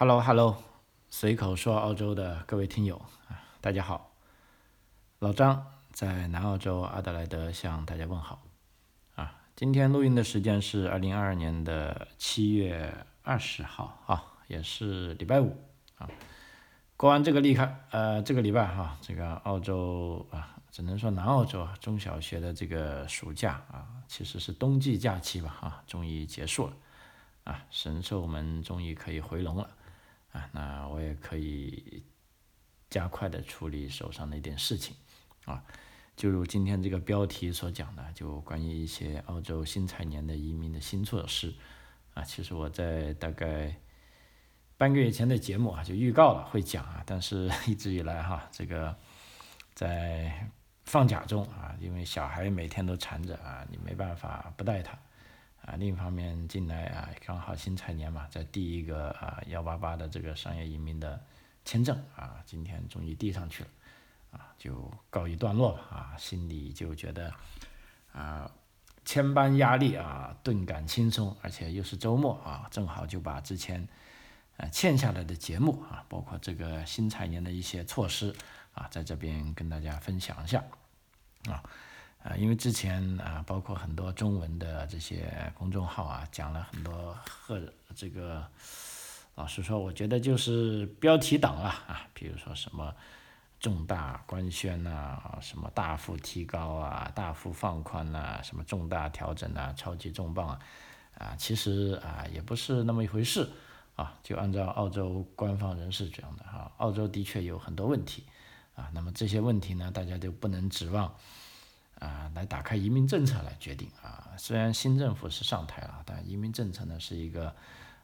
Hello，Hello，随口说澳洲的各位听友啊，大家好，老张在南澳洲阿德莱德向大家问好啊。今天录音的时间是二零二二年的七月二十号啊，也是礼拜五啊。过完这个厉害呃这个礼拜哈，这个澳洲啊，只能说南澳洲啊中小学的这个暑假啊，其实是冬季假期吧啊，终于结束了啊，神兽们终于可以回笼了。啊，那我也可以加快的处理手上的一点事情，啊，就如今天这个标题所讲的，就关于一些澳洲新财年的移民的新措施，啊，其实我在大概半个月前的节目啊就预告了会讲啊，但是 一直以来哈，这个在放假中啊，因为小孩每天都缠着啊，你没办法不带他。啊，另一方面进来啊，刚好新财年嘛，在第一个啊幺八八的这个商业移民的签证啊，今天终于递上去了，啊，就告一段落了啊，心里就觉得啊千般压力啊顿感轻松，而且又是周末啊，正好就把之前呃欠下来的节目啊，包括这个新财年的一些措施啊，在这边跟大家分享一下啊。啊，因为之前啊，包括很多中文的这些公众号啊，讲了很多和这个，老实说，我觉得就是标题党啊啊，比如说什么重大官宣呐，什么大幅提高啊，大幅放宽呐，什么重大调整呐，超级重磅啊，啊，其实啊也不是那么一回事啊，就按照澳洲官方人士讲的哈，澳洲的确有很多问题啊，那么这些问题呢，大家就不能指望。啊，来打开移民政策来决定啊。虽然新政府是上台了，但移民政策呢是一个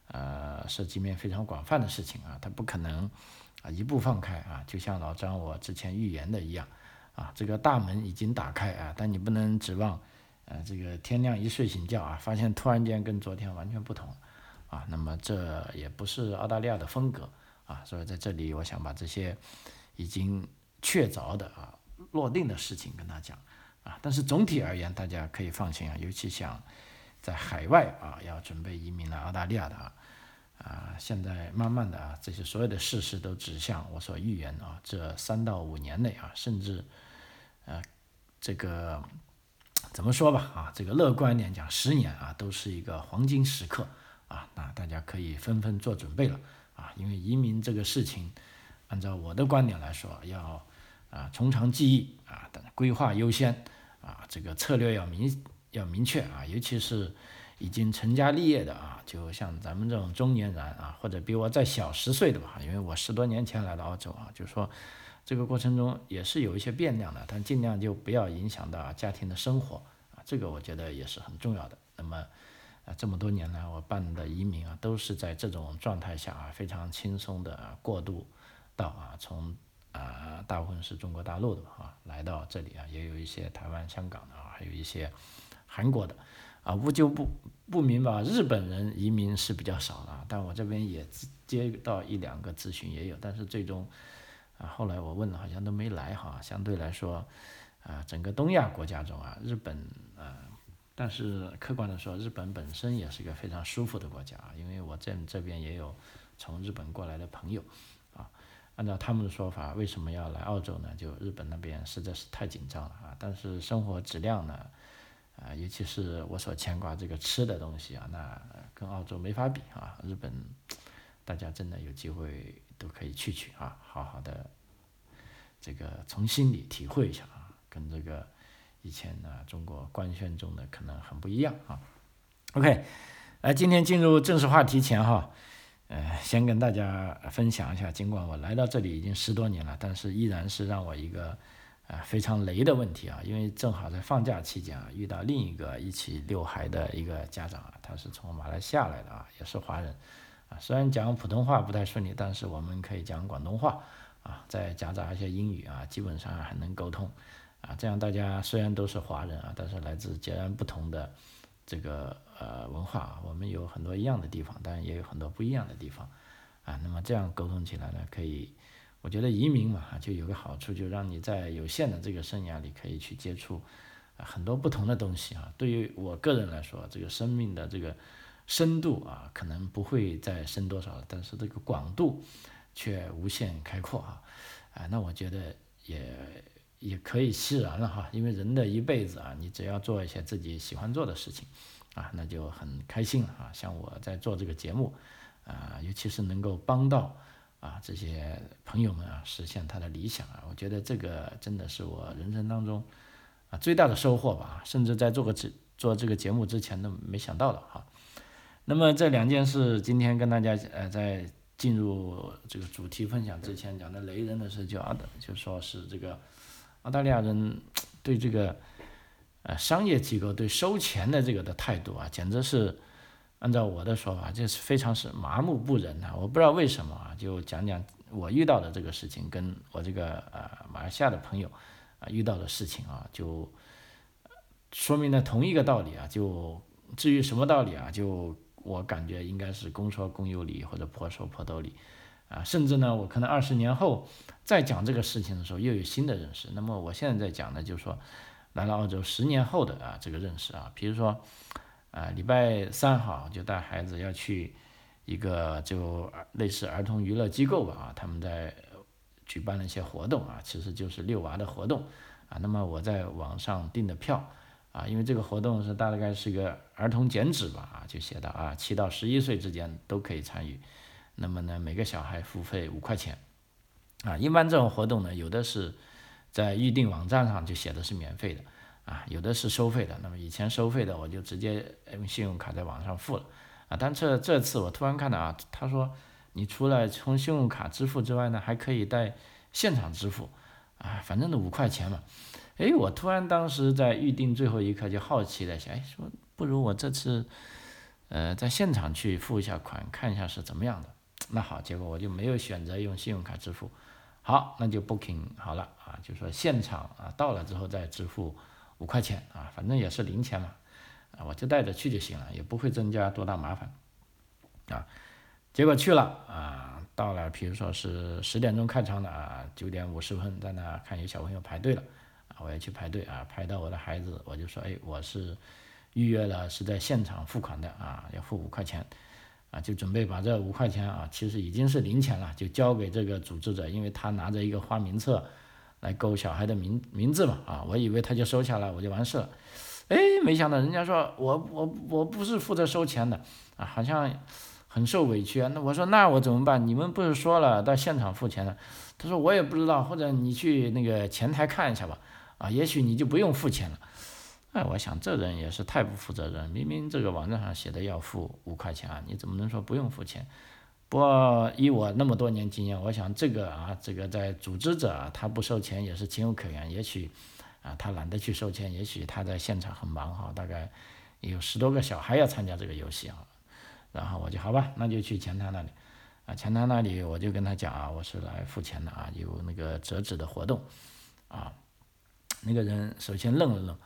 呃涉及面非常广泛的事情啊，它不可能啊一步放开啊。就像老张我之前预言的一样啊，这个大门已经打开啊，但你不能指望呃这个天亮一睡醒觉啊，发现突然间跟昨天完全不同啊。那么这也不是澳大利亚的风格啊，所以在这里我想把这些已经确凿的啊落定的事情跟他讲。啊，但是总体而言，大家可以放心啊，尤其想在海外啊，要准备移民来澳大利亚的啊，啊，现在慢慢的啊，这些所有的事实都指向我所预言啊，这三到五年内啊，甚至呃，这个怎么说吧啊，这个乐观点讲，十年啊，都是一个黄金时刻啊，那大家可以纷纷做准备了啊，因为移民这个事情，按照我的观点来说，要啊从长计议啊，等规划优先。啊，这个策略要明要明确啊，尤其是已经成家立业的啊，就像咱们这种中年人啊，或者比我再小十岁的吧，因为我十多年前来到澳洲啊，就是说这个过程中也是有一些变量的，但尽量就不要影响到家庭的生活啊，这个我觉得也是很重要的。那么啊，这么多年来我办的移民啊，都是在这种状态下啊，非常轻松的过渡到啊从。啊，大部分是中国大陆的啊，来到这里啊，也有一些台湾、香港的啊，还有一些韩国的啊，我就不不明白，日本人移民是比较少的，但我这边也接到一两个咨询也有，但是最终啊，后来我问了，好像都没来哈。相对来说啊，整个东亚国家中啊，日本啊，但是客观的说，日本本身也是一个非常舒服的国家啊，因为我在这边也有从日本过来的朋友。按照他们的说法，为什么要来澳洲呢？就日本那边实在是太紧张了啊！但是生活质量呢，啊，尤其是我所牵挂这个吃的东西啊，那跟澳洲没法比啊！日本，大家真的有机会都可以去去啊，好好的这个从心里体会一下啊，跟这个以前呢中国官宣中的可能很不一样啊。OK，来，今天进入正式话题前哈。呃，先跟大家分享一下，尽管我来到这里已经十多年了，但是依然是让我一个啊非常雷的问题啊，因为正好在放假期间啊，遇到另一个一起遛孩的一个家长啊，他是从马来西亚来的啊，也是华人。啊，虽然讲普通话不太顺利，但是我们可以讲广东话啊，再夹杂一些英语啊，基本上还能沟通。啊，这样大家虽然都是华人啊，但是来自截然不同的。这个呃文化，我们有很多一样的地方，当然也有很多不一样的地方，啊，那么这样沟通起来呢，可以，我觉得移民嘛，就有个好处，就让你在有限的这个生涯里，可以去接触很多不同的东西啊。对于我个人来说，这个生命的这个深度啊，可能不会再深多少，但是这个广度却无限开阔啊，啊，那我觉得也也可以释然了哈，因为人的一辈子啊，你只要做一些自己喜欢做的事情，啊，那就很开心了啊。像我在做这个节目，啊，尤其是能够帮到啊这些朋友们啊实现他的理想啊，我觉得这个真的是我人生当中啊最大的收获吧，甚至在做个这做这个节目之前都没想到的哈。那么这两件事，今天跟大家呃，在进入这个主题分享之前讲的雷人的事，就啊，就说是这个澳大利亚人 对这个呃商业机构对收钱的这个的态度啊，简直是按照我的说法，就是非常是麻木不仁啊！我不知道为什么啊，就讲讲我遇到的这个事情，跟我这个呃马来西亚的朋友啊遇到的事情啊，就说明了同一个道理啊。就至于什么道理啊，就。我感觉应该是公说公有理，或者婆说婆有理，啊，甚至呢，我可能二十年后再讲这个事情的时候，又有新的认识。那么我现在在讲的，就是说来了澳洲十年后的啊这个认识啊，比如说啊礼拜三哈就带孩子要去一个就类似儿童娱乐机构吧啊，他们在举办了一些活动啊，其实就是遛娃的活动啊。那么我在网上订的票。啊，因为这个活动是大概是个儿童剪纸吧，啊，就写的啊，七到十一岁之间都可以参与。那么呢，每个小孩付费五块钱。啊，一般这种活动呢，有的是在预定网站上就写的是免费的，啊，有的是收费的。那么以前收费的，我就直接用信用卡在网上付了。啊，但这这次我突然看到啊，他说你除了从信用卡支付之外呢，还可以在现场支付。啊，反正都五块钱嘛。哎，我突然当时在预定最后一刻就好奇了，想，哎，说不如我这次，呃，在现场去付一下款，看一下是怎么样的。那好，结果我就没有选择用信用卡支付。好，那就 booking 好了啊，就说现场啊到了之后再支付五块钱啊，反正也是零钱嘛，啊，我就带着去就行了，也不会增加多大麻烦。啊，结果去了啊，到了，比如说是十点钟开场的啊，九点五十分在那看有小朋友排队了啊。我要去排队啊，排到我的孩子，我就说，哎，我是预约了，是在现场付款的啊，要付五块钱，啊，就准备把这五块钱啊，其实已经是零钱了，就交给这个组织者，因为他拿着一个花名册来勾小孩的名名字嘛，啊，我以为他就收下来，我就完事了，哎，没想到人家说我我我不是负责收钱的啊，好像很受委屈，那我说那我怎么办？你们不是说了到现场付钱的？他说我也不知道，或者你去那个前台看一下吧。啊，也许你就不用付钱了，哎，我想这人也是太不负责任，明明这个网站上写的要付五块钱啊，你怎么能说不用付钱？不过以我那么多年经验，我想这个啊，这个在组织者，他不收钱也是情有可原。也许啊，他懒得去收钱，也许他在现场很忙哈，大概有十多个小孩要参加这个游戏啊。然后我就好吧，那就去前台那里啊，前台那里我就跟他讲啊，我是来付钱的啊，有那个折纸的活动啊。那个人首先愣了愣，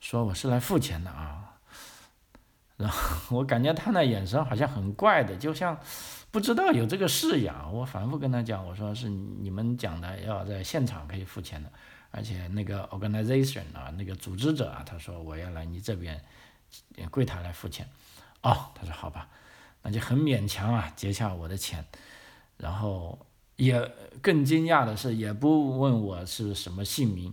说：“我是来付钱的啊。”然后我感觉他那眼神好像很怪的，就像不知道有这个事一样。我反复跟他讲，我说是你们讲的要在现场可以付钱的，而且那个 organization 啊，那个组织者啊，他说我要来你这边柜台来付钱。哦，他说好吧，那就很勉强啊，结下我的钱，然后也更惊讶的是，也不问我是什么姓名。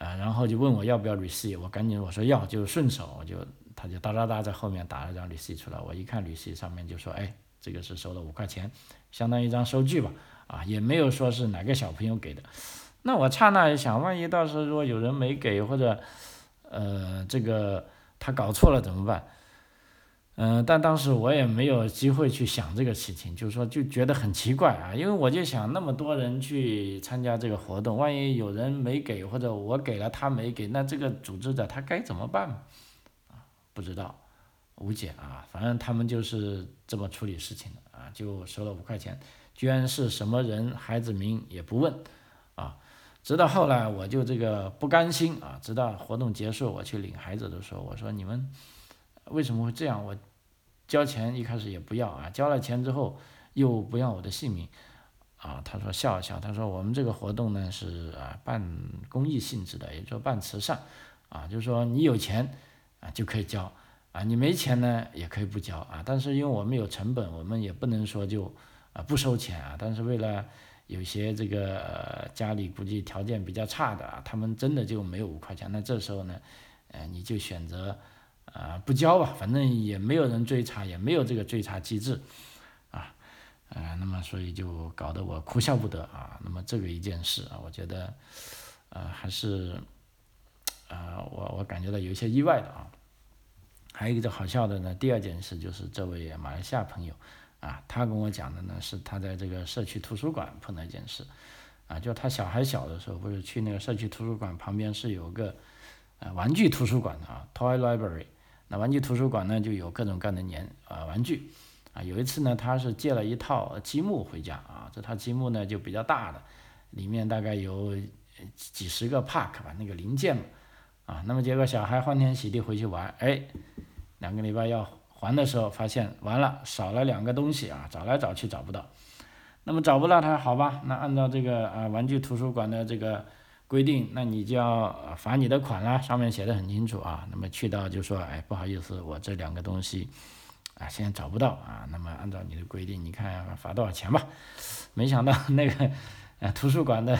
呃，然后就问我要不要 receipt，我赶紧我说要，就顺手我就他就哒哒哒在后面打了张 receipt 出来，我一看 receipt 上面就说，哎，这个是收了五块钱，相当于一张收据吧，啊，也没有说是哪个小朋友给的，那我刹那一想，万一到时候如果有人没给或者，呃，这个他搞错了怎么办？嗯，但当时我也没有机会去想这个事情，就是说就觉得很奇怪啊，因为我就想那么多人去参加这个活动，万一有人没给或者我给了他没给，那这个组织者他该怎么办？不知道，无解啊，反正他们就是这么处理事情的啊，就收了五块钱，居然是什么人孩子名也不问啊，直到后来我就这个不甘心啊，直到活动结束我去领孩子的时候，我说你们为什么会这样？我。交钱一开始也不要啊，交了钱之后又不要我的姓名，啊，他说笑一笑，他说我们这个活动呢是啊办公益性质的，也就说办慈善，啊，就是说你有钱啊就可以交，啊，你没钱呢也可以不交啊，但是因为我们有成本，我们也不能说就啊不收钱啊。但是为了有些这个家里估计条件比较差的啊，他们真的就没有五块钱，那这时候呢，呃，你就选择啊不交吧，反正也没有人追查，也没有这个追查机制啊，呃，那么所以就搞得我哭笑不得啊。那么这个一件事啊，我觉得呃还是啊我我感觉到有一些意外的啊。还有一个好笑的呢，第二件事就是这位马来西亚朋友，啊，他跟我讲的呢是他在这个社区图书馆碰到一件事，啊，就他小孩小的时候，不是去那个社区图书馆旁边是有个，呃，玩具图书馆的啊，toy library，那玩具图书馆呢就有各种各样的年啊玩具，啊，有一次呢他是借了一套积木回家啊，这套积木呢就比较大的，里面大概有几十个 park 吧那个零件嘛，啊，那么结果小孩欢天喜地回去玩，哎。两个礼拜要还的时候，发现完了少了两个东西啊，找来找去找不到。那么找不到他，好吧，那按照这个啊玩具图书馆的这个规定，那你就要罚你的款了，上面写的很清楚啊。那么去到就说，哎，不好意思，我这两个东西啊现在找不到啊。那么按照你的规定，你看罚多少钱吧。没想到那个 呃图书馆的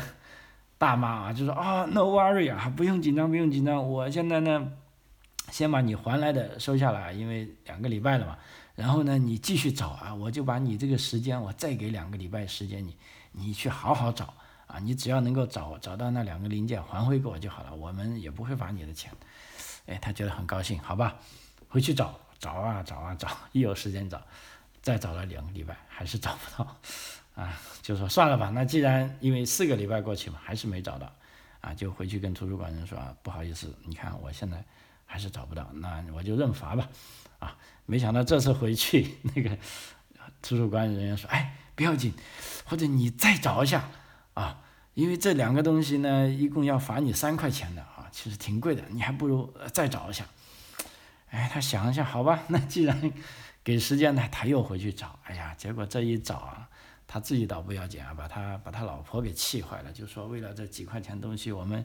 大妈啊就说啊，no worry 啊，不用紧张，不用紧张，我现在呢。先把你还来的收下来，因为两个礼拜了嘛。然后呢，你继续找啊，我就把你这个时间，我再给两个礼拜时间你，你去好好找啊。你只要能够找找到那两个零件还回给我就好了，我们也不会罚你的钱。哎，他觉得很高兴，好吧，回去找找啊找啊找，一有时间找，再找了两个礼拜还是找不到，啊，就说算了吧。那既然因为四个礼拜过去嘛，还是没找到，啊，就回去跟图书馆人说啊，不好意思，你看我现在。还是找不到，那我就认罚吧，啊，没想到这次回去，那个图书馆人员说，哎，不要紧，或者你再找一下，啊，因为这两个东西呢，一共要罚你三块钱的啊，其实挺贵的，你还不如再找一下。哎，他想一下，好吧，那既然给时间呢，他又回去找，哎呀，结果这一找啊，他自己倒不要紧啊，把他把他老婆给气坏了，就说为了这几块钱东西，我们。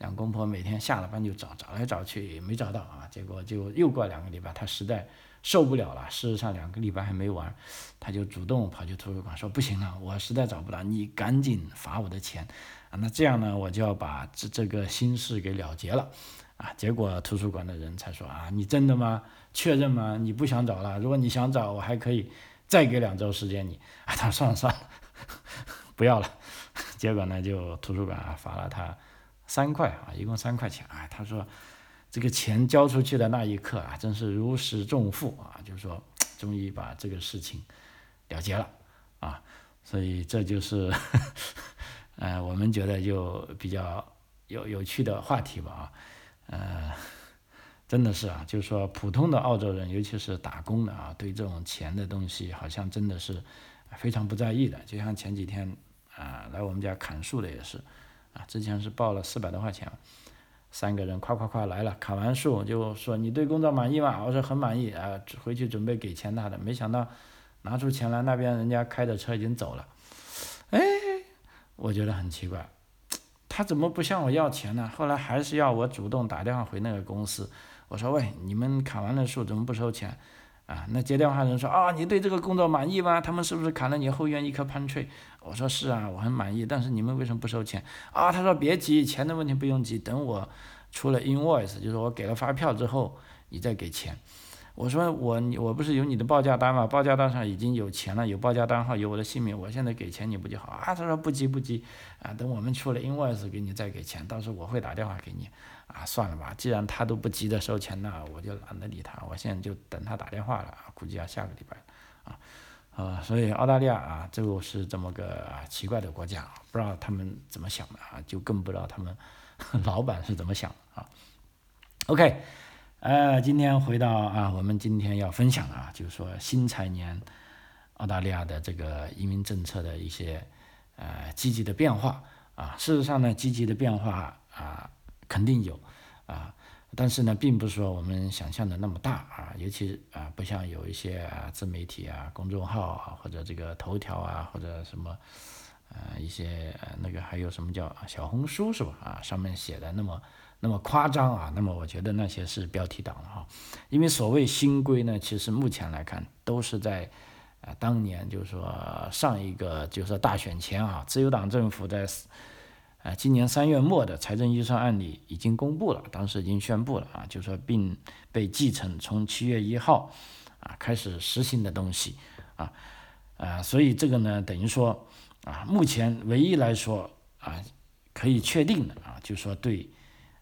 两公婆每天下了班就找，找来找去也没找到啊，结果就又过两个礼拜，他实在受不了了。事实上两个礼拜还没完，他就主动跑去图书馆说：“不行了，我实在找不到，你赶紧罚我的钱啊！那这样呢，我就要把这这个心事给了结了啊。”结果图书馆的人才说：“啊，你真的吗？确认吗？你不想找了？如果你想找，我还可以再给两周时间你。”啊，他：“算了算了，不要了。”结果呢，就图书馆啊罚了他。三块啊，一共三块钱啊。他说，这个钱交出去的那一刻啊，真是如释重负啊，就是说，终于把这个事情了结了啊。所以这就是，呃，我们觉得就比较有有趣的话题吧啊。呃，真的是啊，就是说，普通的澳洲人，尤其是打工的啊，对这种钱的东西，好像真的是非常不在意的。就像前几天啊，来我们家砍树的也是。啊，之前是报了四百多块钱，三个人夸夸夸来了，砍完树就说你对工作满意吗？我说很满意啊，回去准备给钱他的，没想到拿出钱来，那边人家开着车已经走了，哎，我觉得很奇怪，他怎么不向我要钱呢？后来还是要我主动打电话回那个公司，我说喂，你们砍完了树怎么不收钱？啊，那接电话人说啊，你对这个工作满意吗？他们是不是砍了你后院一棵 pine tree？我说是啊，我很满意。但是你们为什么不收钱？啊，他说别急，钱的问题不用急，等我出了 invoice，就是我给了发票之后，你再给钱。我说我我不是有你的报价单吗？报价单上已经有钱了，有报价单号，有我的姓名，我现在给钱你不就好啊？他说不急不急，啊，等我们出了 invoice 给你再给钱，到时候我会打电话给你。啊，算了吧，既然他都不急着收钱那我就懒得理他。我现在就等他打电话了，估计要下个礼拜，啊，啊，所以澳大利亚啊，就是这么个奇怪的国家，不知道他们怎么想的啊，就更不知道他们老板是怎么想的啊。OK，呃，今天回到啊，我们今天要分享的啊，就是说新财年澳大利亚的这个移民政策的一些呃积极的变化啊。事实上呢，积极的变化啊。肯定有，啊，但是呢，并不是说我们想象的那么大啊，尤其啊，不像有一些啊自媒体啊、公众号啊，或者这个头条啊，或者什么呃一些那个还有什么叫小红书是吧？啊，上面写的那么那么夸张啊，那么我觉得那些是标题党了哈。因为所谓新规呢，其实目前来看都是在啊当年就是说上一个就是说大选前啊，自由党政府在。啊，今年三月末的财政预算案里已经公布了，当时已经宣布了啊，就说并被继承从七月一号啊开始实行的东西啊啊，所以这个呢等于说啊，目前唯一来说啊可以确定的啊，就说对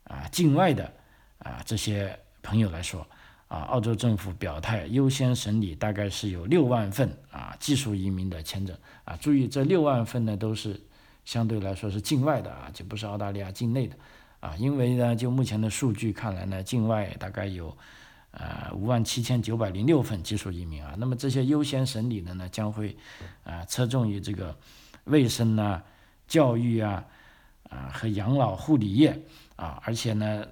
啊境外的啊这些朋友来说啊，澳洲政府表态优先审理大概是有六万份啊技术移民的签证啊，注意这六万份呢都是。相对来说是境外的啊，就不是澳大利亚境内的。啊，因为呢，就目前的数据看来呢，境外大概有呃五万七千九百零六份技术移民啊，那么这些优先审理的呢，将会啊侧重于这个卫生啊、教育啊啊和养老护理业。啊，而且呢，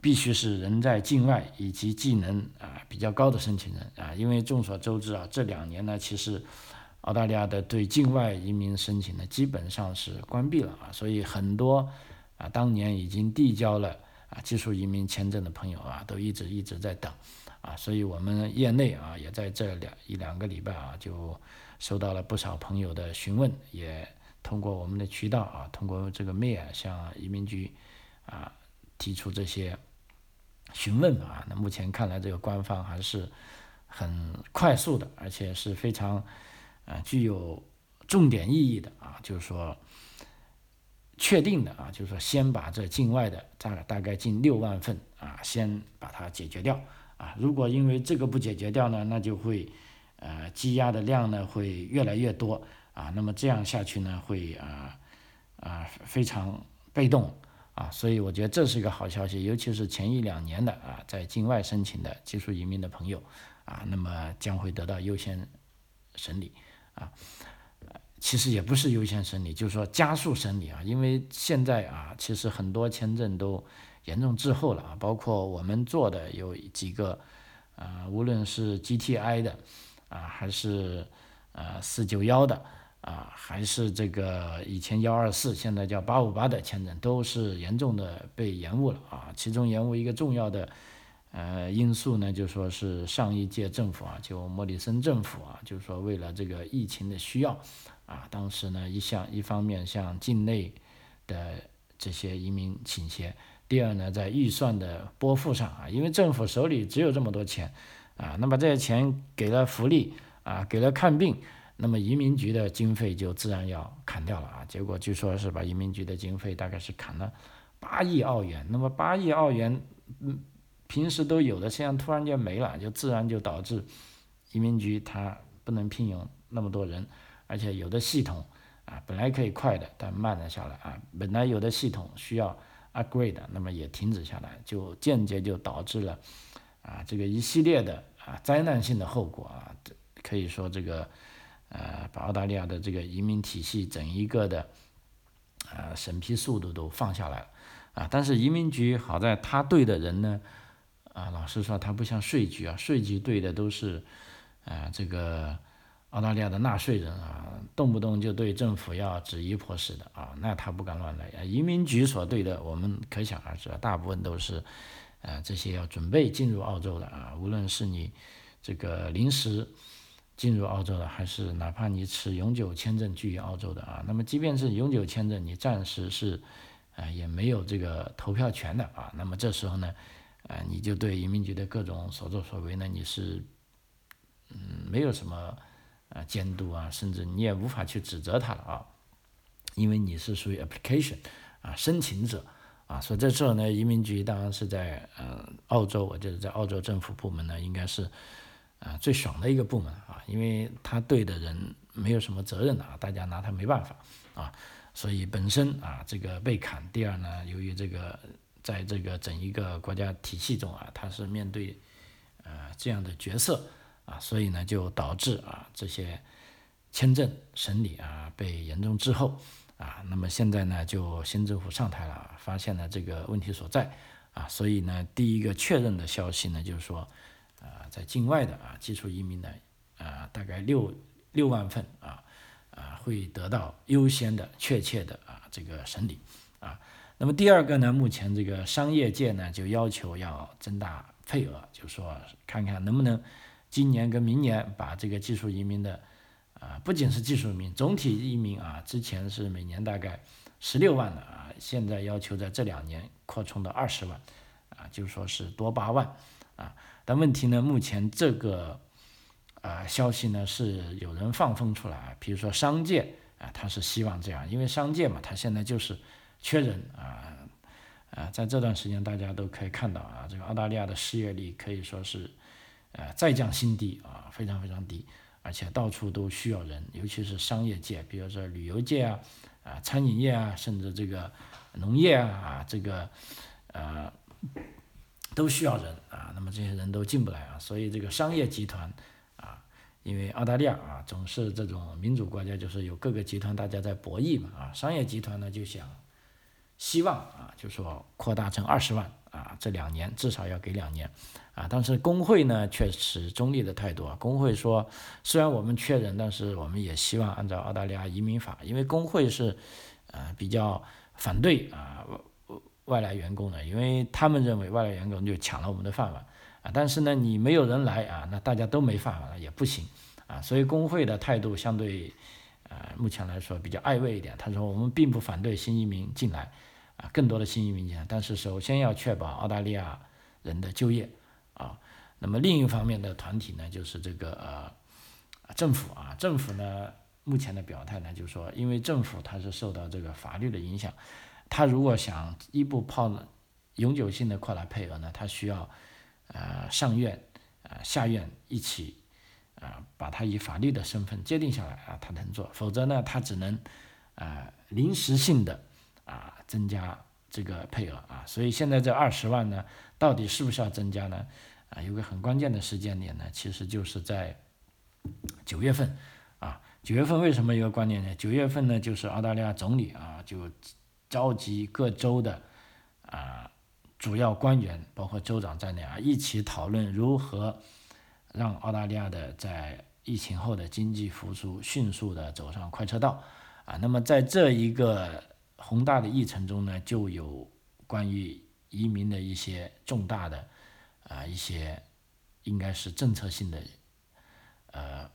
必须是人在境外以及技能啊比较高的申请人。啊，因为众所周知啊，这两年呢，其实。澳大利亚的对境外移民申请呢，基本上是关闭了啊，所以很多啊当年已经递交了啊技术移民签证的朋友啊，都一直一直在等啊，所以我们业内啊也在这两一两个礼拜啊，就收到了不少朋友的询问，也通过我们的渠道啊，通过这个 mail 向移民局啊提出这些询问啊，那目前看来这个官方还是很快速的，而且是非常。啊，具有重点意义的啊，就是说确定的啊，就是说先把这境外的大大概近六万份啊，先把它解决掉啊。如果因为这个不解决掉呢，那就会呃积压的量呢会越来越多啊。那么这样下去呢，会啊啊非常被动啊。所以我觉得这是一个好消息，尤其是前一两年的啊在境外申请的技术移民的朋友啊，那么将会得到优先审理。啊，其实也不是优先审理，就是说加速审理啊，因为现在啊，其实很多签证都严重滞后了啊，包括我们做的有几个，啊，无论是 GTI 的啊，还是呃四九幺的啊，还是这个以前幺二四，现在叫八五八的签证，都是严重的被延误了啊，其中延误一个重要的。呃，因素呢，就说是上一届政府啊，就莫里森政府啊，就是说为了这个疫情的需要啊，当时呢一向一方面向境内的这些移民倾斜，第二呢，在预算的拨付上啊，因为政府手里只有这么多钱啊，那么这些钱给了福利啊，给了看病，那么移民局的经费就自然要砍掉了啊，结果据说是把移民局的经费大概是砍了八亿澳元，那么八亿澳元，嗯。平时都有的，现在突然间没了，就自然就导致移民局它不能聘用那么多人，而且有的系统啊本来可以快的，但慢了下来啊，本来有的系统需要 upgrade，那么也停止下来，就间接就导致了啊这个一系列的啊灾难性的后果啊，可以说这个呃把澳大利亚的这个移民体系整一个的啊审批速度都放下来了啊，但是移民局好在他对的人呢。啊，老实说，它不像税局啊，税局对的都是，啊，这个澳大利亚的纳税人啊，动不动就对政府要指一泼十的啊，那他不敢乱来啊。移民局所对的，我们可想而知啊，大部分都是，啊，这些要准备进入澳洲的啊，无论是你这个临时进入澳洲的，还是哪怕你持永久签证居于澳洲的啊，那么即便是永久签证，你暂时是，啊，也没有这个投票权的啊，那么这时候呢？啊，你就对移民局的各种所作所为呢，你是，嗯，没有什么啊监督啊，甚至你也无法去指责他了啊，因为你是属于 application 啊申请者啊，所以这时候呢，移民局当然是在呃澳洲，我觉得在澳洲政府部门呢，应该是啊最爽的一个部门啊，因为他对的人没有什么责任啊，大家拿他没办法啊，所以本身啊这个被砍，第二呢，由于这个。在这个整一个国家体系中啊，他是面对呃这样的角色啊，所以呢就导致啊这些签证审理啊被严重滞后啊。那么现在呢就新政府上台了，发现了这个问题所在啊，所以呢第一个确认的消息呢就是说啊在境外的啊技术移民呢啊大概六六万份啊啊会得到优先的、确切的啊这个审理啊。那么第二个呢，目前这个商业界呢就要求要增大配额，就说看看能不能今年跟明年把这个技术移民的啊，不仅是技术移民，总体移民啊，之前是每年大概十六万的啊，现在要求在这两年扩充到二十万啊，就说是多八万啊。但问题呢，目前这个。啊，消息呢是有人放风出来，比如说商界啊，他是希望这样，因为商界嘛，他现在就是缺人啊啊，在这段时间大家都可以看到啊，这个澳大利亚的失业率可以说是呃再降新低啊，非常非常低，而且到处都需要人，尤其是商业界，比如说旅游界啊啊，餐饮业啊，甚至这个农业啊啊，这个呃都需要人啊，那么这些人都进不来啊，所以这个商业集团啊。因为澳大利亚啊，总是这种民主国家，就是有各个集团大家在博弈嘛啊，商业集团呢就想希望啊，就说扩大成二十万啊，这两年至少要给两年啊，但是工会呢却持中立的态度啊，工会说虽然我们缺人，但是我们也希望按照澳大利亚移民法，因为工会是呃比较反对啊外来员工的，因为他们认为外来员工就抢了我们的饭碗啊。但是呢，你没有人来啊，那大家都没饭碗了也不行啊，所以工会的态度相对，呃，目前来说比较暧昧一点。他说我们并不反对新移民进来，啊，更多的新移民进来，但是首先要确保澳大利亚人的就业啊。那么另一方面的团体呢，就是这个呃政府啊，政府呢目前的表态呢，就是说，因为政府它是受到这个法律的影响，他如果想一步泡永久性的扩大配额呢，他需要。呃，上院、呃下院一起，啊，把他以法律的身份界定下来啊，他能做，否则呢，他只能，啊，临时性的增加这个配额啊，所以现在这二十万呢，到底是不是要增加呢？啊，有个很关键的时间点呢，其实就是在九月份啊，九月份为什么一个关键呢？九月份呢，就是澳大利亚总理啊，就召集各州的啊。主要官员包括州长在内啊，一起讨论如何让澳大利亚的在疫情后的经济复苏迅速的走上快车道啊。那么在这一个宏大的议程中呢，就有关于移民的一些重大的啊一些应该是政策性的呃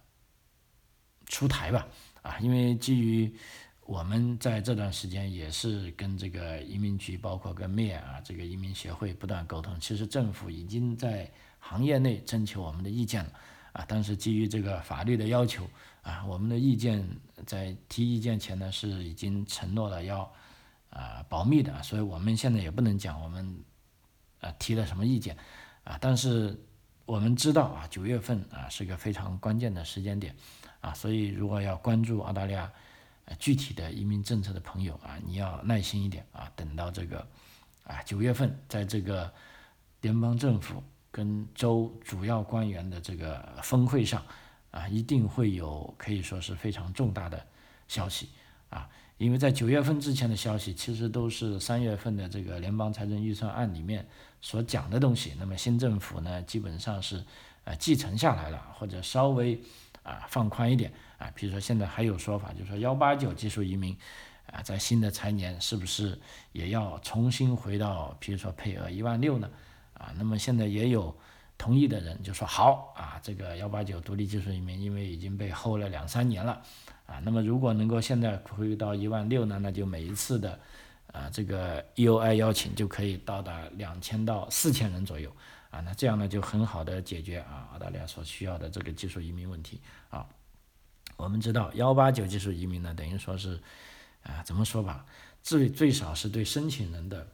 出台吧啊，因为基于。我们在这段时间也是跟这个移民局，包括跟 MIA 啊这个移民协会不断沟通。其实政府已经在行业内征求我们的意见了啊，但是基于这个法律的要求啊，我们的意见在提意见前呢是已经承诺了要啊保密的，所以我们现在也不能讲我们啊提了什么意见啊，但是我们知道啊九月份啊是个非常关键的时间点啊，所以如果要关注澳大利亚。具体的移民政策的朋友啊，你要耐心一点啊，等到这个啊九月份，在这个联邦政府跟州主要官员的这个峰会上啊，一定会有可以说是非常重大的消息啊，因为在九月份之前的消息，其实都是三月份的这个联邦财政预算案里面所讲的东西，那么新政府呢，基本上是呃继承下来了，或者稍微啊放宽一点。啊，比如说现在还有说法，就是说幺八九技术移民，啊，在新的财年是不是也要重新回到，比如说配额一万六呢？啊，那么现在也有同意的人就说好啊，这个幺八九独立技术移民，因为已经被 hold 了两三年了，啊，那么如果能够现在回到一万六呢，那就每一次的啊这个 EOI 邀请就可以到达两千到四千人左右，啊，那这样呢就很好的解决啊澳大利亚所需要的这个技术移民问题啊。我们知道幺八九技术移民呢，等于说是，啊，怎么说吧，最最少是对申请人的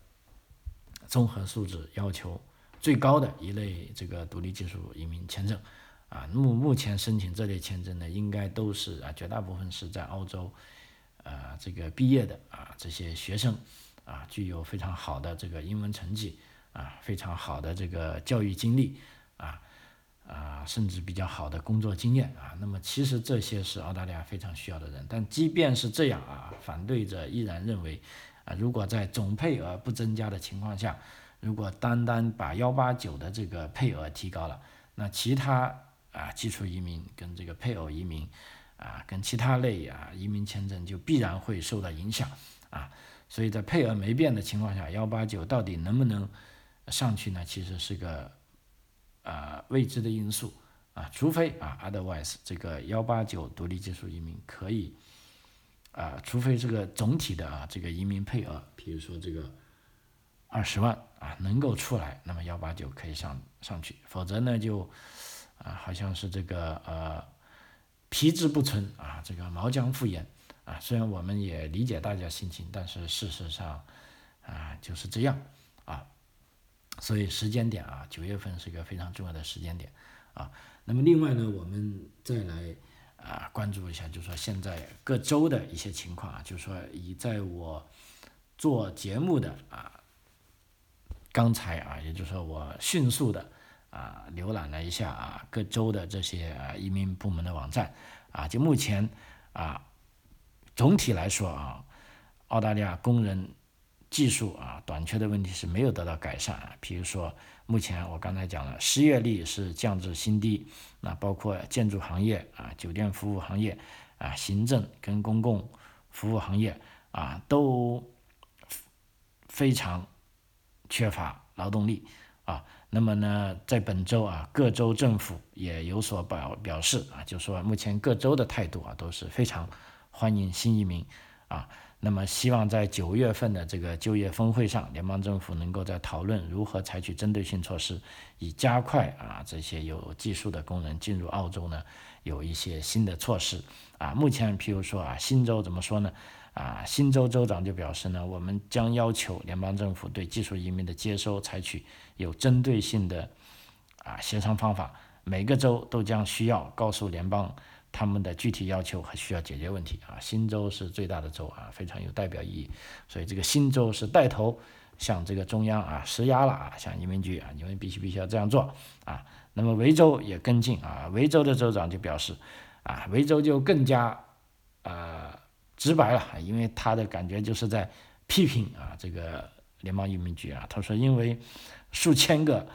综合素质要求最高的一类这个独立技术移民签证，啊，目目前申请这类签证呢，应该都是啊，绝大部分是在澳洲，啊，这个毕业的啊，这些学生，啊，具有非常好的这个英文成绩，啊，非常好的这个教育经历，啊。啊，甚至比较好的工作经验啊，那么其实这些是澳大利亚非常需要的人。但即便是这样啊，反对者依然认为，啊，如果在总配额不增加的情况下，如果单单把幺八九的这个配额提高了，那其他啊基础移民跟这个配偶移民啊，跟其他类啊移民签证就必然会受到影响啊。所以在配额没变的情况下，幺八九到底能不能上去呢？其实是个啊未知的因素啊。除非啊，otherwise 这个幺八九独立技术移民可以啊，除非这个总体的啊这个移民配额，比如说这个二十万啊能够出来，那么幺八九可以上上去，否则呢就啊好像是这个呃皮之不存啊，这个毛将复焉。啊，虽然我们也理解大家心情，但是事实上，啊就是这样啊，所以时间点啊，九月份是一个非常重要的时间点啊。那么另外呢，我们再来啊关注一下，就是说现在各州的一些情况啊，就是说以在我做节目的啊刚才啊，也就是说我迅速的啊浏览了一下啊各州的这些啊移民部门的网站啊，就目前啊。总体来说啊，澳大利亚工人技术啊短缺的问题是没有得到改善啊。比如说，目前我刚才讲了，失业率是降至新低，那包括建筑行业啊、酒店服务行业啊、行政跟公共服务行业啊都非常缺乏劳动力啊。那么呢，在本周啊，各州政府也有所表表示啊，就说目前各州的态度啊都是非常。欢迎新移民啊！那么希望在九月份的这个就业峰会上，联邦政府能够在讨论如何采取针对性措施，以加快啊这些有技术的工人进入澳洲呢，有一些新的措施啊。目前，譬如说啊，新州怎么说呢？啊，新州州长就表示呢，我们将要求联邦政府对技术移民的接收采取有针对性的啊协商方法，每个州都将需要告诉联邦。他们的具体要求和需要解决问题啊，新州是最大的州啊，非常有代表意义，所以这个新州是带头向这个中央啊施压了啊，向移民局啊，你们必须必须要这样做啊。那么维州也跟进啊，维州的州长就表示啊，维州就更加呃直白了，因为他的感觉就是在批评啊这个联邦移民局啊，他说因为数千个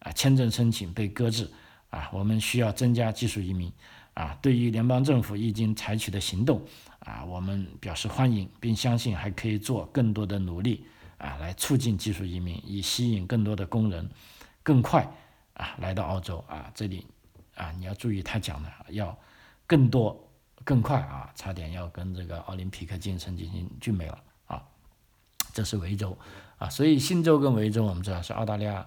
啊签证申请被搁置啊，我们需要增加技术移民。啊，对于联邦政府已经采取的行动，啊，我们表示欢迎，并相信还可以做更多的努力，啊，来促进技术移民，以吸引更多的工人，更快啊来到澳洲啊。这里啊，你要注意他讲的要更多、更快啊，差点要跟这个奥林匹克精神进行媲美了啊。这是维州啊，所以新州跟维州我们知道是澳大利亚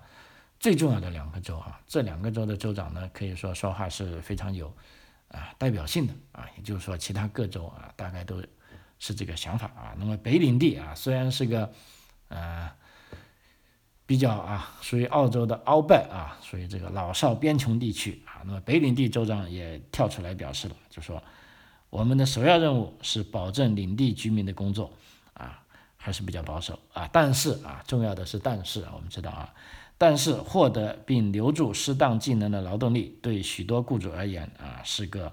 最重要的两个州啊。这两个州的州长呢，可以说说话是非常有。啊，代表性的啊，也就是说，其他各州啊，大概都是这个想法啊。那么北领地啊，虽然是个呃比较啊，属于澳洲的鳌拜啊，属于这个老少边穷地区啊。那么北领地州长也跳出来表示了，就说我们的首要任务是保证领地居民的工作啊，还是比较保守啊。但是啊，重要的是但是，我们知道啊。但是获得并留住适当技能的劳动力，对许多雇主而言啊是个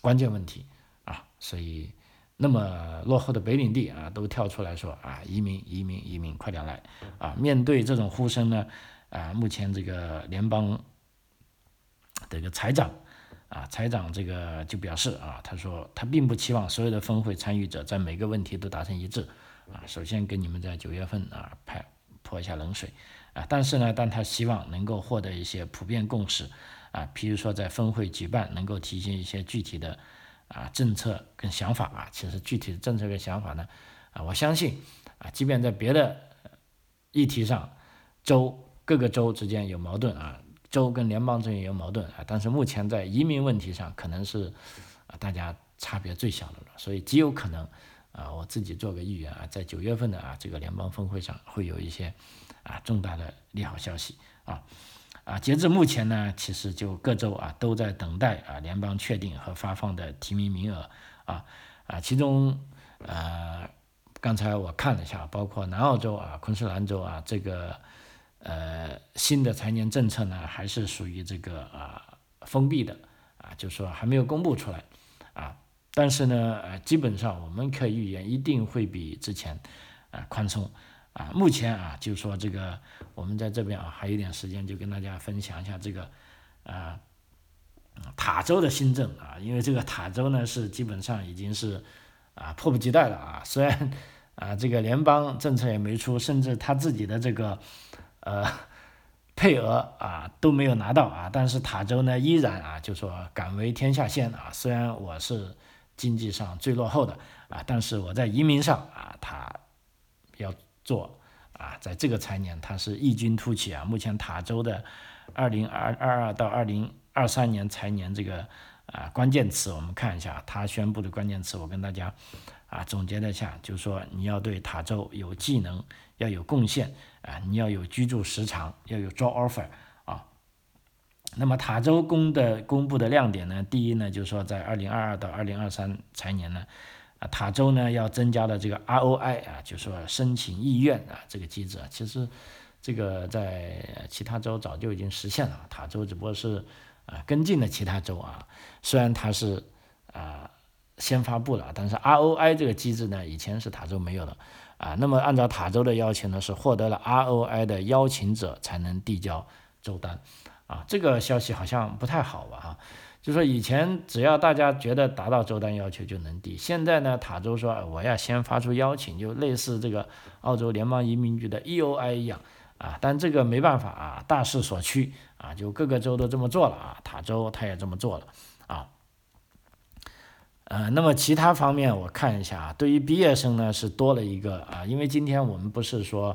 关键问题啊，所以那么落后的北领地啊都跳出来说啊移民移民移民快点来啊！面对这种呼声呢啊，目前这个联邦这个财长啊财长这个就表示啊，他说他并不期望所有的峰会参与者在每个问题都达成一致啊，首先给你们在九月份啊拍泼一下冷水。啊，但是呢，但他希望能够获得一些普遍共识，啊，譬如说在峰会举办能够提现一些具体的啊政策跟想法啊，其实具体的政策跟想法呢，啊，我相信啊，即便在别的议题上，州各个州之间有矛盾啊，州跟联邦之间有矛盾啊，但是目前在移民问题上可能是啊大家差别最小的了，所以极有可能啊，我自己做个预言啊，在九月份的啊这个联邦峰会上会有一些。啊，重大的利好消息啊啊！截至目前呢，其实就各州啊都在等待啊联邦确定和发放的提名名额啊啊，其中呃刚才我看了一下，包括南澳洲啊、昆士兰州啊，这个呃新的财年政策呢还是属于这个啊封闭的啊，就是说还没有公布出来啊，但是呢呃基本上我们可以预言一定会比之前啊宽松。啊，目前啊，就是说这个，我们在这边啊，还有点时间，就跟大家分享一下这个，啊，塔州的新政啊，因为这个塔州呢是基本上已经是啊迫不及待了啊，虽然啊这个联邦政策也没出，甚至他自己的这个呃配额啊都没有拿到啊，但是塔州呢依然啊就说敢为天下先啊，虽然我是经济上最落后的啊，但是我在移民上啊他要做啊，在这个财年他是异军突起啊，目前塔州的二零二二二到二零。二三年财年这个啊关键词，我们看一下他宣布的关键词，我跟大家啊总结了一下，就是说你要对塔州有技能，要有贡献啊，你要有居住时长，要有 job offer 啊。那么塔州公的公布的亮点呢，第一呢就是说在二零二二到二零二三财年呢，啊塔州呢要增加了这个 ROI 啊，就是说申请意愿啊这个机制啊，其实这个在其他州早就已经实现了，塔州只不过是。啊，跟进了其他州啊，虽然它是啊先发布了，但是 ROI 这个机制呢，以前是塔州没有的啊。那么按照塔州的要求呢，是获得了 ROI 的邀请者才能递交州单啊。这个消息好像不太好吧？哈，就说以前只要大家觉得达到州单要求就能递，现在呢，塔州说我要先发出邀请，就类似这个澳洲联邦移民局的 EOI 一样。啊，但这个没办法啊，大势所趋啊，就各个州都这么做了啊，塔州他也这么做了啊。呃，那么其他方面我看一下啊，对于毕业生呢是多了一个啊，因为今天我们不是说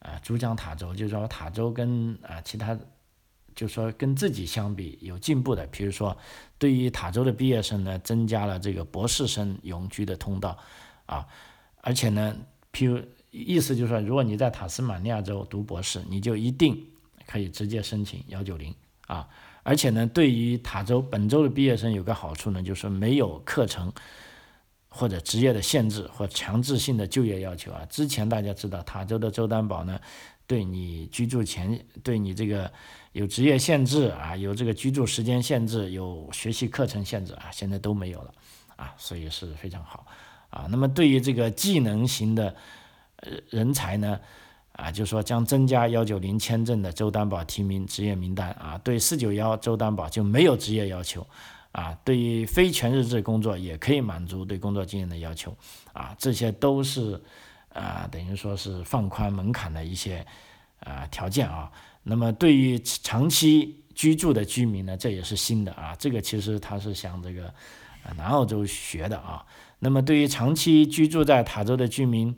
啊主讲塔州，就是说塔州跟啊其他，就说跟自己相比有进步的，比如说对于塔州的毕业生呢，增加了这个博士生永居的通道啊，而且呢，譬如。意思就是说，如果你在塔斯马尼亚州读博士，你就一定可以直接申请幺九零啊。而且呢，对于塔州本州的毕业生有个好处呢，就是没有课程或者职业的限制或强制性的就业要求啊。之前大家知道，塔州的州担保呢，对你居住前对你这个有职业限制啊，有这个居住时间限制，有学习课程限制啊，现在都没有了啊，所以是非常好啊。那么对于这个技能型的，人才呢，啊，就是说将增加幺九零签证的州担保提名职业名单啊，对四九幺州担保就没有职业要求，啊，对于非全日制工作也可以满足对工作经验的要求，啊，这些都是啊，等于说是放宽门槛的一些啊条件啊。那么对于长期居住的居民呢，这也是新的啊，这个其实他是向这个南澳洲学的啊。那么对于长期居住在塔州的居民，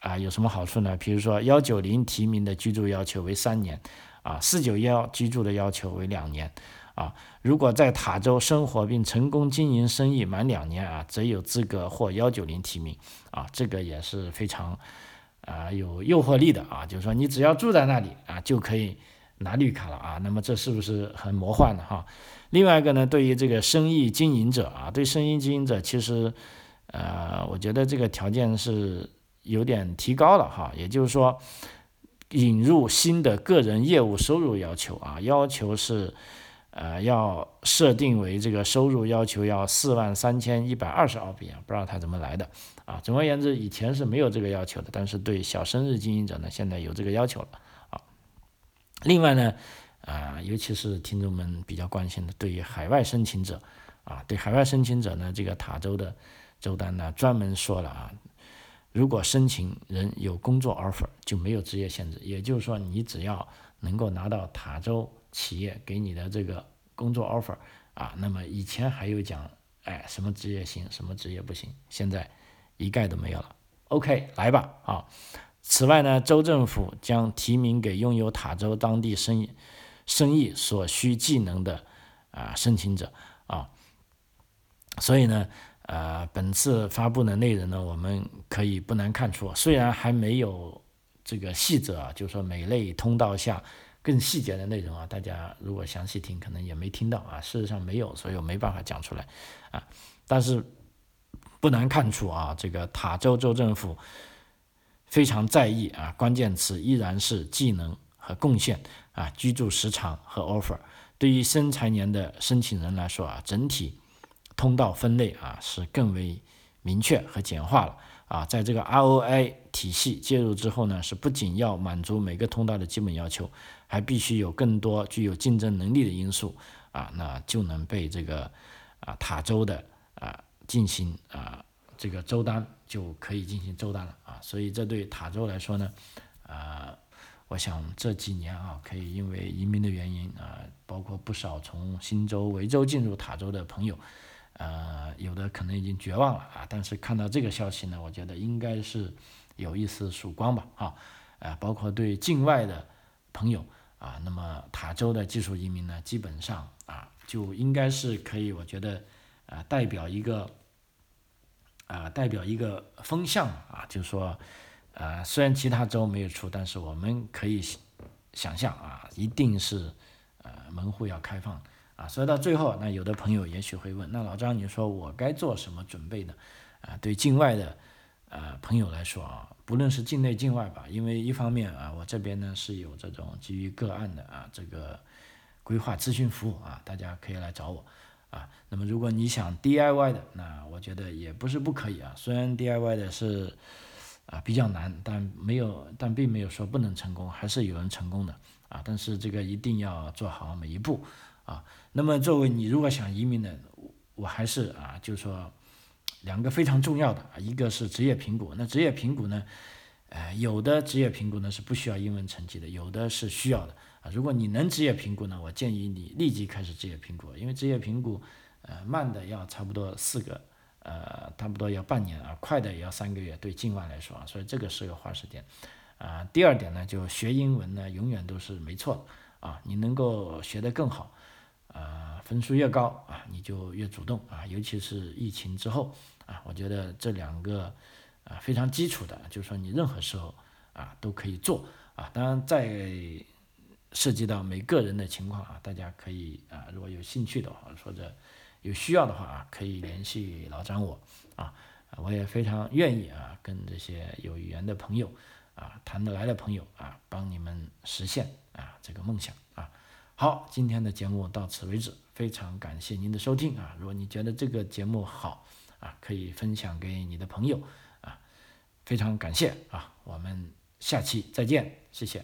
啊，有什么好处呢？比如说幺九零提名的居住要求为三年，啊，四九幺居住的要求为两年，啊，如果在塔州生活并成功经营生意满两年啊，则有资格获幺九零提名，啊，这个也是非常啊有诱惑力的啊，就是说你只要住在那里啊，就可以拿绿卡了啊，那么这是不是很魔幻的哈？另外一个呢，对于这个生意经营者啊，对生意经营者其实，呃，我觉得这个条件是。有点提高了哈，也就是说，引入新的个人业务收入要求啊，要求是，呃，要设定为这个收入要求要四万三千一百二十澳币啊，不知道他怎么来的啊。总而言之，以前是没有这个要求的，但是对小生日经营者呢，现在有这个要求了啊。另外呢，啊，尤其是听众们比较关心的，对于海外申请者啊，对海外申请者呢，这个塔州的州单呢，专门说了啊。如果申请人有工作 offer，就没有职业限制。也就是说，你只要能够拿到塔州企业给你的这个工作 offer 啊，那么以前还有讲，哎，什么职业行，什么职业不行，现在一概都没有了。OK，来吧啊！此外呢，州政府将提名给拥有塔州当地生意生意所需技能的啊申请者啊，所以呢。呃，本次发布的内容呢，我们可以不难看出，虽然还没有这个细则啊，就是说每类通道下更细节的内容啊，大家如果详细听，可能也没听到啊。事实上没有，所以我没办法讲出来啊。但是不难看出啊，这个塔州州政府非常在意啊，关键词依然是技能和贡献啊，居住时长和 offer。对于生财年的申请人来说啊，整体。通道分类啊是更为明确和简化了啊，在这个 ROI 体系介入之后呢，是不仅要满足每个通道的基本要求，还必须有更多具有竞争能力的因素啊，那就能被这个啊塔州的啊进行啊这个州单就可以进行州单了啊，所以这对塔州来说呢，啊，我想这几年啊，可以因为移民的原因啊，包括不少从新州、维州进入塔州的朋友。呃，有的可能已经绝望了啊，但是看到这个消息呢，我觉得应该是有一丝曙光吧，啊，呃，包括对境外的朋友啊，那么塔州的技术移民呢，基本上啊，就应该是可以，我觉得啊，代表一个啊，代表一个风向啊，就是说，呃，虽然其他州没有出，但是我们可以想象啊，一定是呃门户要开放。啊，所以到最后，那有的朋友也许会问，那老张，你说我该做什么准备呢？啊，对境外的呃朋友来说啊，不论是境内境外吧，因为一方面啊，我这边呢是有这种基于个案的啊这个规划咨询服务啊，大家可以来找我啊。那么如果你想 DIY 的，那我觉得也不是不可以啊。虽然 DIY 的是啊比较难，但没有，但并没有说不能成功，还是有人成功的啊。但是这个一定要做好每一步。啊，那么作为你如果想移民的，我还是啊，就是说两个非常重要的啊，一个是职业评估。那职业评估呢，呃，有的职业评估呢是不需要英文成绩的，有的是需要的啊。如果你能职业评估呢，我建议你立即开始职业评估，因为职业评估，呃，慢的要差不多四个，呃，差不多要半年啊，快的也要三个月，对境外来说啊，所以这个是个花时间。啊，第二点呢，就学英文呢，永远都是没错的啊，你能够学得更好。啊，分数越高啊，你就越主动啊，尤其是疫情之后啊，我觉得这两个啊非常基础的，就是说你任何时候啊都可以做啊。当然，在涉及到每个人的情况啊，大家可以啊，如果有兴趣的话或者有需要的话啊，可以联系老张我啊，我也非常愿意啊，跟这些有缘的朋友啊，谈得来的朋友啊，帮你们实现啊这个梦想啊。好，今天的节目到此为止，非常感谢您的收听啊！如果你觉得这个节目好啊，可以分享给你的朋友啊，非常感谢啊！我们下期再见，谢谢。